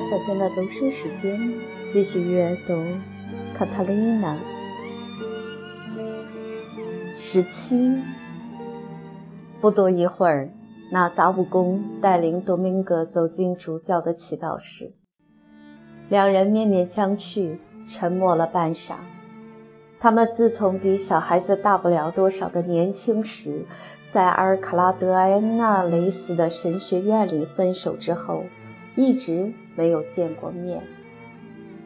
小娟的读书时间，继续阅读《卡塔琳娜》十七。不多一会儿，那杂物工带领多明戈走进主教的祈祷室，两人面面相觑，沉默了半晌。他们自从比小孩子大不了多少的年轻时，在阿尔卡拉德埃纳雷斯的神学院里分手之后，一直没有见过面。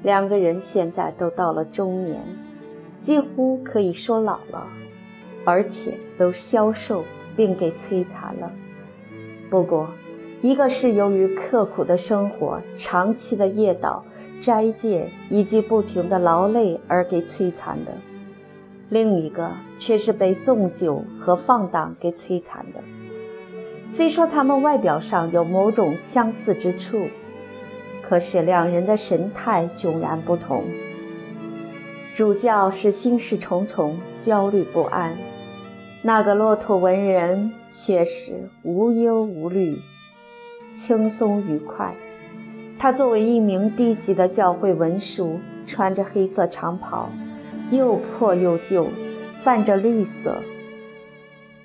两个人现在都到了中年，几乎可以说老了，而且都消瘦并给摧残了。不过，一个是由于刻苦的生活、长期的夜祷。斋戒以及不停的劳累而给摧残的，另一个却是被纵酒和放荡给摧残的。虽说他们外表上有某种相似之处，可是两人的神态迥然不同。主教是心事重重、焦虑不安，那个骆驼文人却是无忧无虑、轻松愉快。他作为一名低级的教会文书，穿着黑色长袍，又破又旧，泛着绿色，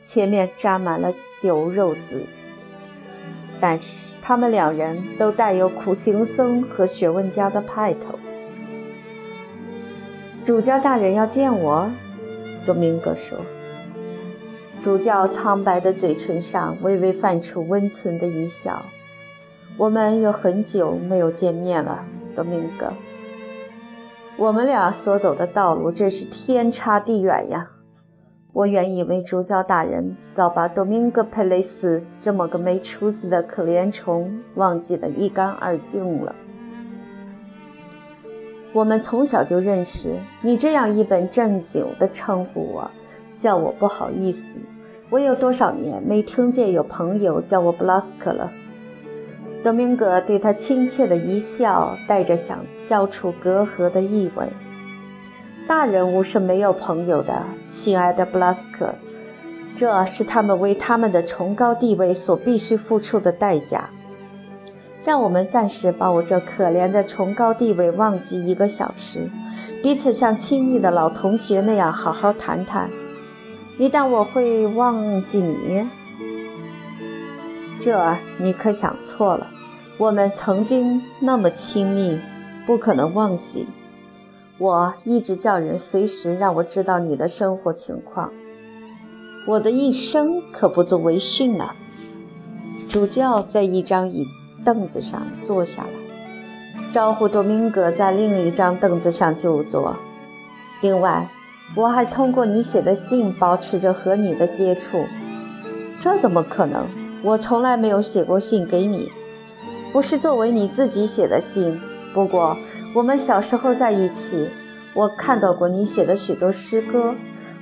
前面沾满了酒肉渍。但是他们两人都带有苦行僧和学问家的派头。主教大人要见我，多明戈说。主教苍白的嘴唇上微微泛出温存的一笑。我们有很久没有见面了，多明戈。我们俩所走的道路真是天差地远呀！我原以为主教大人早把多明戈·佩雷斯这么个没出息的可怜虫忘记得一干二净了。我们从小就认识，你这样一本正经的称呼我，叫我不好意思。我有多少年没听见有朋友叫我布拉斯克了？德明格对他亲切的一笑，带着想消除隔阂的意味。大人物是没有朋友的，亲爱的布拉斯克，这是他们为他们的崇高地位所必须付出的代价。让我们暂时把我这可怜的崇高地位忘记一个小时，彼此像亲密的老同学那样好好谈谈。一旦我会忘记你。这你可想错了，我们曾经那么亲密，不可能忘记。我一直叫人随时让我知道你的生活情况，我的一生可不足为训了。主教在一张椅凳子上坐下来，招呼多明戈在另一张凳子上就坐。另外，我还通过你写的信保持着和你的接触，这怎么可能？我从来没有写过信给你，不是作为你自己写的信。不过我们小时候在一起，我看到过你写的许多诗歌，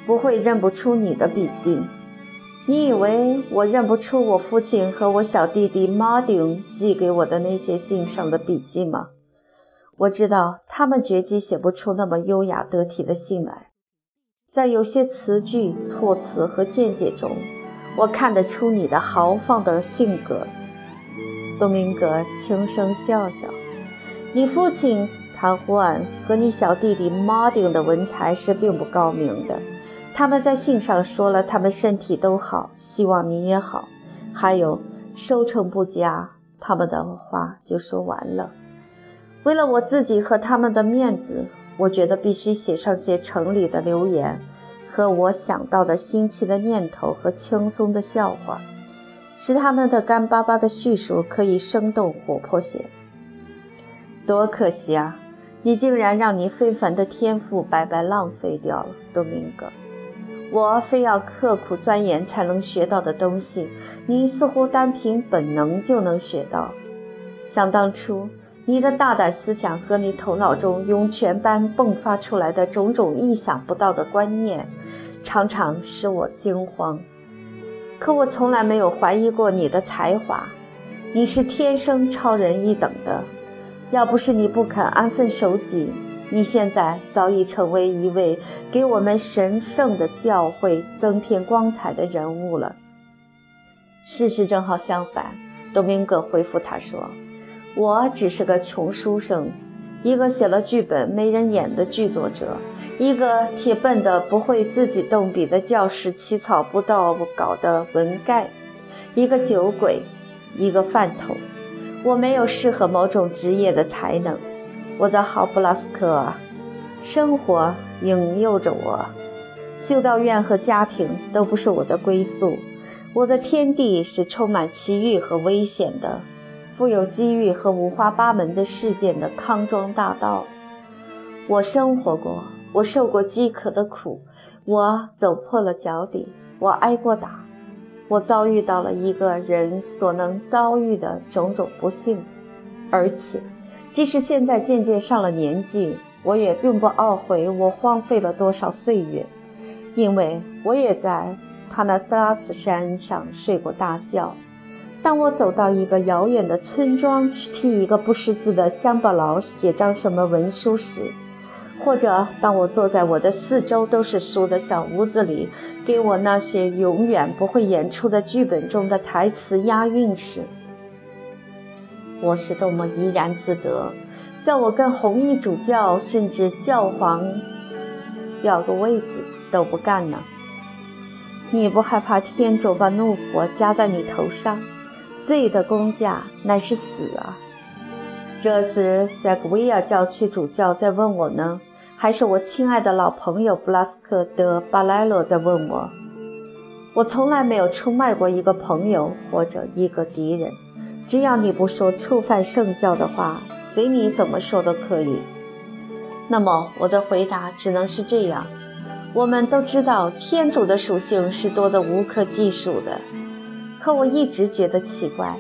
不会认不出你的笔迹。你以为我认不出我父亲和我小弟弟马丁寄给我的那些信上的笔迹吗？我知道他们绝技写不出那么优雅得体的信来，在有些词句、措辞和见解中。我看得出你的豪放的性格，多明格轻声笑笑。你父亲唐胡安和你小弟弟马丁的文采是并不高明的。他们在信上说了，他们身体都好，希望你也好，还有收成不佳，他们的话就说完了。为了我自己和他们的面子，我觉得必须写上些城里的留言。和我想到的新奇的念头和轻松的笑话，使他们的干巴巴的叙述可以生动活泼些。多可惜啊！你竟然让你非凡的天赋白白浪费掉了，多明戈。我非要刻苦钻研才能学到的东西，你似乎单凭本能就能学到。想当初，你的大胆思想和你头脑中涌泉般迸发出来的种种意想不到的观念，常常使我惊慌。可我从来没有怀疑过你的才华，你是天生超人一等的。要不是你不肯安分守己，你现在早已成为一位给我们神圣的教会增添光彩的人物了。事实正好相反，多明戈回复他说。我只是个穷书生，一个写了剧本没人演的剧作者，一个铁笨的不会自己动笔的教师起草不到稿的文概，一个酒鬼，一个饭桶。我没有适合某种职业的才能，我的好布拉斯克，生活引诱着我，修道院和家庭都不是我的归宿，我的天地是充满奇遇和危险的。富有机遇和五花八门的事件的康庄大道，我生活过，我受过饥渴的苦，我走破了脚底，我挨过打，我遭遇到了一个人所能遭遇的种种不幸，而且，即使现在渐渐上了年纪，我也并不懊悔我荒废了多少岁月，因为我也在帕纳斯拉斯山上睡过大觉。当我走到一个遥远的村庄去替一个不识字的乡巴佬写张什么文书时，或者当我坐在我的四周都是书的小屋子里，给我那些永远不会演出的剧本中的台词押韵时，我是多么怡然自得，叫我跟红衣主教甚至教皇要个位子都不干呢！你不害怕天主把怒火加在你头上？罪的工价乃是死啊！这时，塞格维亚教区主教在问我呢，还是我亲爱的老朋友布拉斯克德巴莱罗在问我？我从来没有出卖过一个朋友或者一个敌人，只要你不说触犯圣教的话，随你怎么说都可以。那么，我的回答只能是这样：我们都知道，天主的属性是多得无可计数的。可我一直觉得奇怪，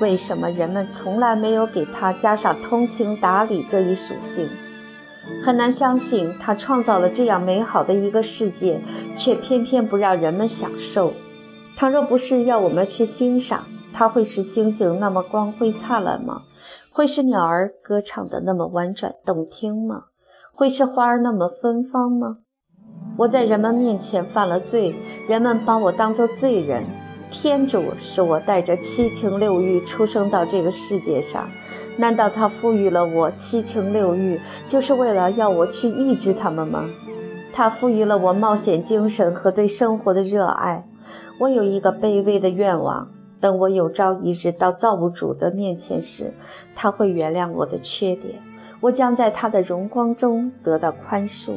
为什么人们从来没有给他加上通情达理这一属性？很难相信他创造了这样美好的一个世界，却偏偏不让人们享受。倘若不是要我们去欣赏，它会使星星那么光辉灿烂吗？会使鸟儿歌唱的那么婉转动听吗？会使花儿那么芬芳吗？我在人们面前犯了罪，人们把我当作罪人。天主使我带着七情六欲出生到这个世界上，难道他赋予了我七情六欲，就是为了要我去抑制他们吗？他赋予了我冒险精神和对生活的热爱。我有一个卑微的愿望：等我有朝一日到造物主的面前时，他会原谅我的缺点，我将在他的荣光中得到宽恕。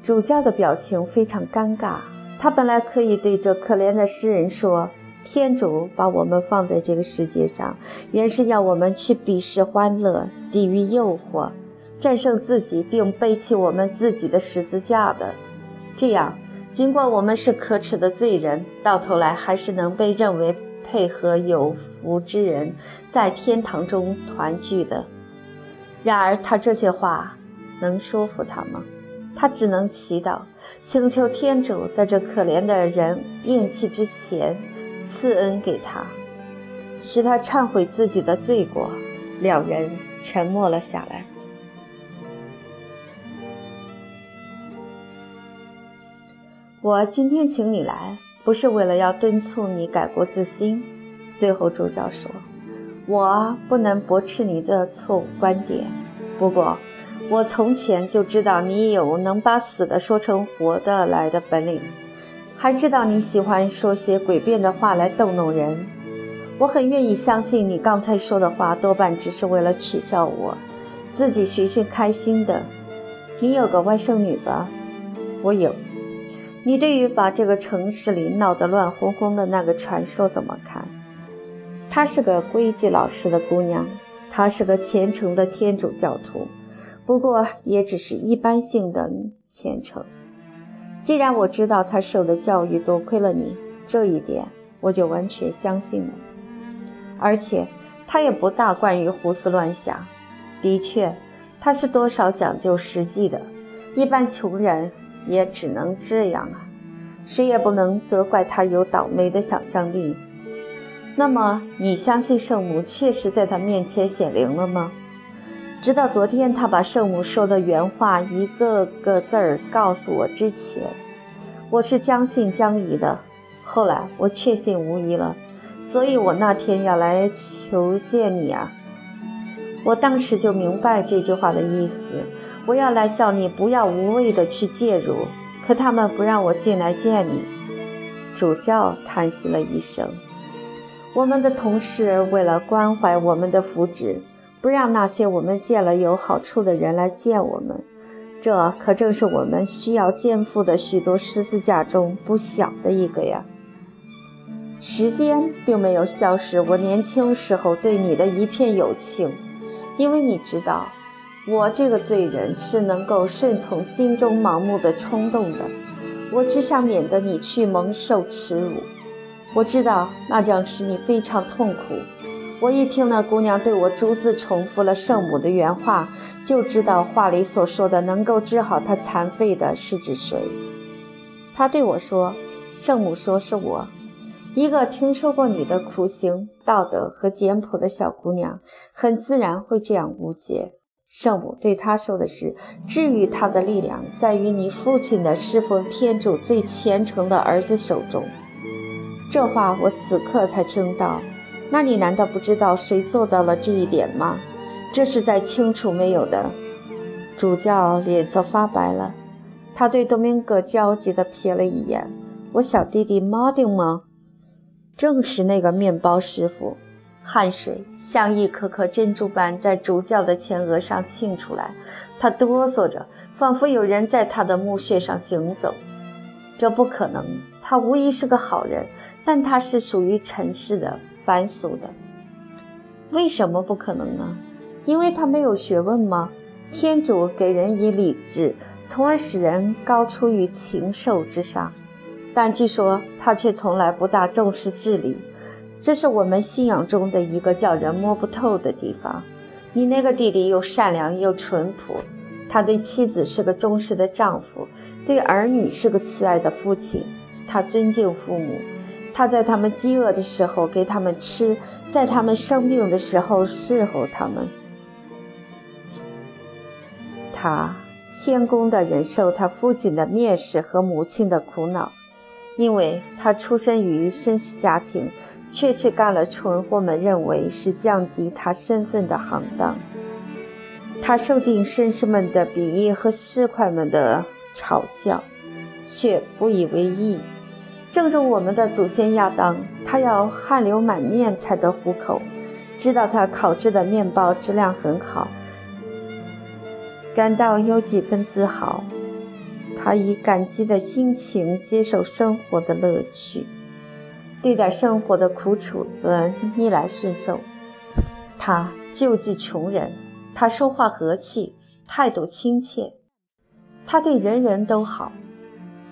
主教的表情非常尴尬。他本来可以对这可怜的诗人说：“天主把我们放在这个世界上，原是要我们去鄙视欢乐，抵御诱惑，战胜自己，并背起我们自己的十字架的。这样，尽管我们是可耻的罪人，到头来还是能被认为配合有福之人，在天堂中团聚的。然而，他这些话能说服他吗？”他只能祈祷，请求天主在这可怜的人咽气之前赐恩给他，使他忏悔自己的罪过。两人沉默了下来。我今天请你来，不是为了要敦促你改过自新。最后，主教说：“我不能驳斥你的错误观点，不过。”我从前就知道你有能把死的说成活的来的本领，还知道你喜欢说些诡辩的话来逗弄人。我很愿意相信你刚才说的话多半只是为了取笑我，自己寻寻开心的。你有个外甥女吧？我有。你对于把这个城市里闹得乱哄哄的那个传说怎么看？她是个规矩老实的姑娘，她是个虔诚的天主教徒。不过也只是一般性的虔诚。既然我知道他受的教育多亏了你，这一点我就完全相信了。而且他也不大惯于胡思乱想。的确，他是多少讲究实际的。一般穷人也只能这样啊，谁也不能责怪他有倒霉的想象力。那么，你相信圣母确实在他面前显灵了吗？直到昨天，他把圣母说的原话一个个字儿告诉我之前，我是将信将疑的。后来我确信无疑了，所以我那天要来求见你啊。我当时就明白这句话的意思，我要来叫你不要无谓的去介入。可他们不让我进来见你。主教叹息了一声。我们的同事为了关怀我们的福祉，不让那些我们见了有好处的人来见我们。这可正是我们需要肩负的许多十字架中不小的一个呀。时间并没有消失我年轻时候对你的一片友情，因为你知道，我这个罪人是能够顺从心中盲目的冲动的。我只想免得你去蒙受耻辱。我知道那将使你非常痛苦。我一听那姑娘对我逐字重复了圣母的原话，就知道话里所说的能够治好她残废的是指谁。她对我说：“圣母说是我。”一个听说过你的苦行、道德和简朴的小姑娘，很自然会这样误解。圣母对她说的是：“治愈她的力量在于你父亲的侍奉天主最虔诚的儿子手中。”这话我此刻才听到。那你难道不知道谁做到了这一点吗？这是再清楚没有的。主教脸色发白了，他对多明戈焦急地瞥了一眼：“我小弟弟马丁吗？”正是那个面包师傅，汗水像一颗颗珍珠般在主教的前额上沁出来。他哆嗦着，仿佛有人在他的墓穴上行走。这不可能，他无疑是个好人，但他是属于尘世的、凡俗的。为什么不可能呢？因为他没有学问吗？天主给人以理智，从而使人高出于禽兽之上。但据说他却从来不大重视治理，这是我们信仰中的一个叫人摸不透的地方。你那个弟弟又善良又淳朴，他对妻子是个忠实的丈夫，对儿女是个慈爱的父亲。他尊敬父母，他在他们饥饿的时候给他们吃，在他们生病的时候侍候他们。他谦恭地忍受他父亲的蔑视和母亲的苦恼。因为他出身于绅士家庭，却去干了蠢货们认为是降低他身份的行当。他受尽绅士们的鄙夷和市侩们的嘲笑，却不以为意。正如我们的祖先亚当，他要汗流满面才得糊口，知道他烤制的面包质量很好，感到有几分自豪。他以感激的心情接受生活的乐趣，对待生活的苦楚则逆来顺受。他救济穷人，他说话和气，态度亲切，他对人人都好。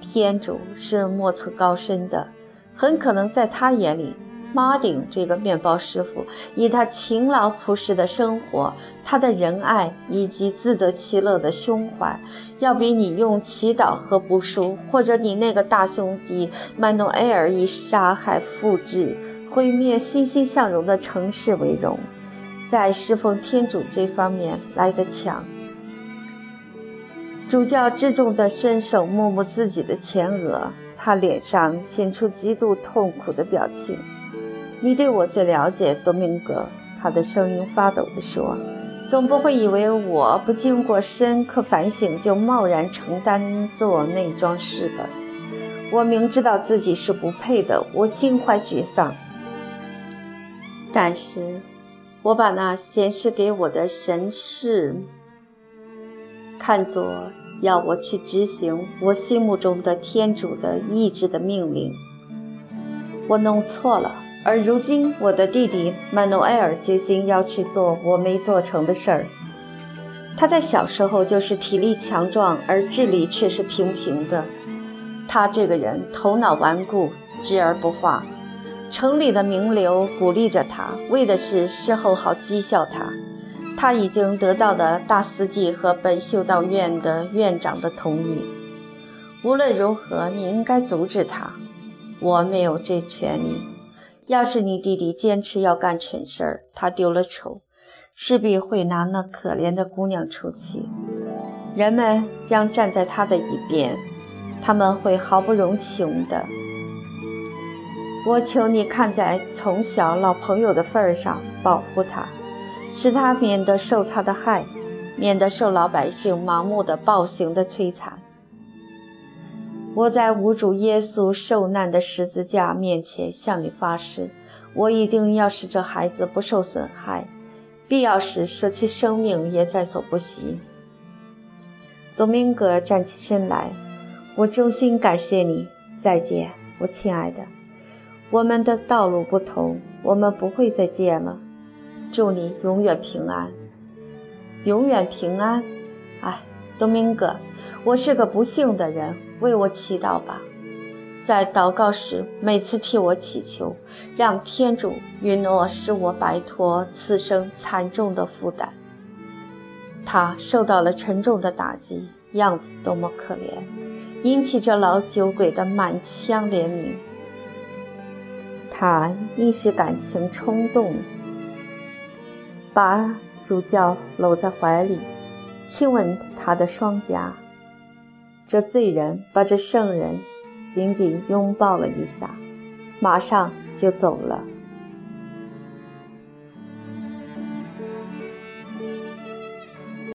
天主是莫测高深的，很可能在他眼里。马丁这个面包师傅，以他勤劳朴实的生活，他的仁爱以及自得其乐的胸怀，要比你用祈祷和补书，或者你那个大兄弟曼努埃尔以杀害、复制、毁灭欣欣向荣的城市为荣，在侍奉天主这方面来得强。主教自重地伸手摸摸自己的前额，他脸上显出极度痛苦的表情。你对我最了解，多明戈。他的声音发抖地说：“总不会以为我不经过深刻反省就贸然承担做那桩事吧？我明知道自己是不配的，我心怀沮丧。但是，我把那显示给我的神事看作要我去执行我心目中的天主的意志的命令。我弄错了。”而如今，我的弟弟曼诺埃尔决心要去做我没做成的事儿。他在小时候就是体力强壮，而智力却是平平的。他这个人头脑顽固，知而不化。城里的名流鼓励着他，为的是事后好讥笑他。他已经得到了大司祭和本修道院的院长的同意。无论如何，你应该阻止他。我没有这权利。要是你弟弟坚持要干蠢事儿，他丢了丑，势必会拿那可怜的姑娘出气。人们将站在他的一边，他们会毫不容情的我求你看在从小老朋友的份上，保护他，使他免得受他的害，免得受老百姓盲目的暴行的摧残。我在无主耶稣受难的十字架面前向你发誓，我一定要使这孩子不受损害，必要时舍弃生命也在所不惜。多明戈站起身来，我衷心感谢你。再见，我亲爱的。我们的道路不同，我们不会再见了。祝你永远平安，永远平安。哎，东明哥，我是个不幸的人，为我祈祷吧。在祷告时，每次替我祈求，让天主允诺使我摆脱此生惨重的负担。他受到了沉重的打击，样子多么可怜，引起这老酒鬼的满腔怜悯。他一时感情冲动，把主教搂在怀里，亲吻他的双颊。这罪人把这圣人紧紧拥抱了一下，马上就走了。